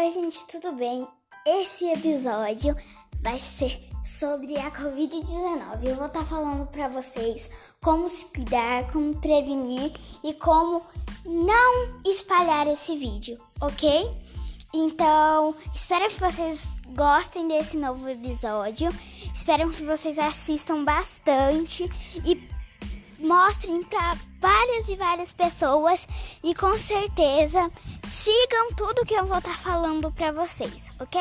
Oi, gente, tudo bem? Esse episódio vai ser sobre a Covid-19. Eu vou estar falando para vocês como se cuidar, como prevenir e como não espalhar esse vídeo, ok? Então, espero que vocês gostem desse novo episódio. Espero que vocês assistam bastante e mostrem para várias e várias pessoas e com certeza sigam tudo que eu vou estar tá falando para vocês, ok?